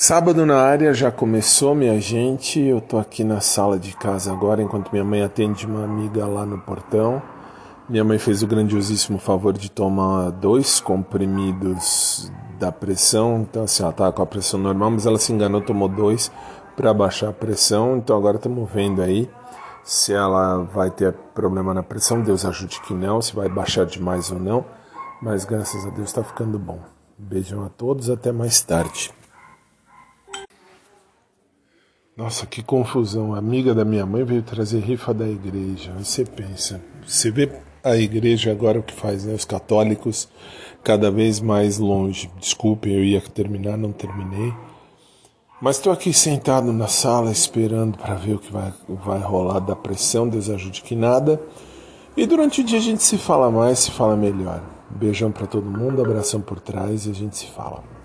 Sábado na área já começou, minha gente. Eu tô aqui na sala de casa agora, enquanto minha mãe atende uma amiga lá no portão. Minha mãe fez o grandiosíssimo favor de tomar dois comprimidos da pressão. Então, assim, ela tava com a pressão normal, mas ela se enganou, tomou dois para baixar a pressão. Então, agora estamos vendo aí se ela vai ter problema na pressão. Deus ajude que não, se vai baixar demais ou não. Mas graças a Deus está ficando bom. Beijão a todos, até mais tarde. Nossa, que confusão. A amiga da minha mãe veio trazer rifa da igreja. Aí você pensa, você vê a igreja agora o que faz, né? Os católicos cada vez mais longe. Desculpe, eu ia terminar, não terminei. Mas estou aqui sentado na sala esperando para ver o que vai, vai rolar da pressão. Deus ajude que nada. E durante o dia a gente se fala mais, se fala melhor. Beijão para todo mundo, abração por trás e a gente se fala.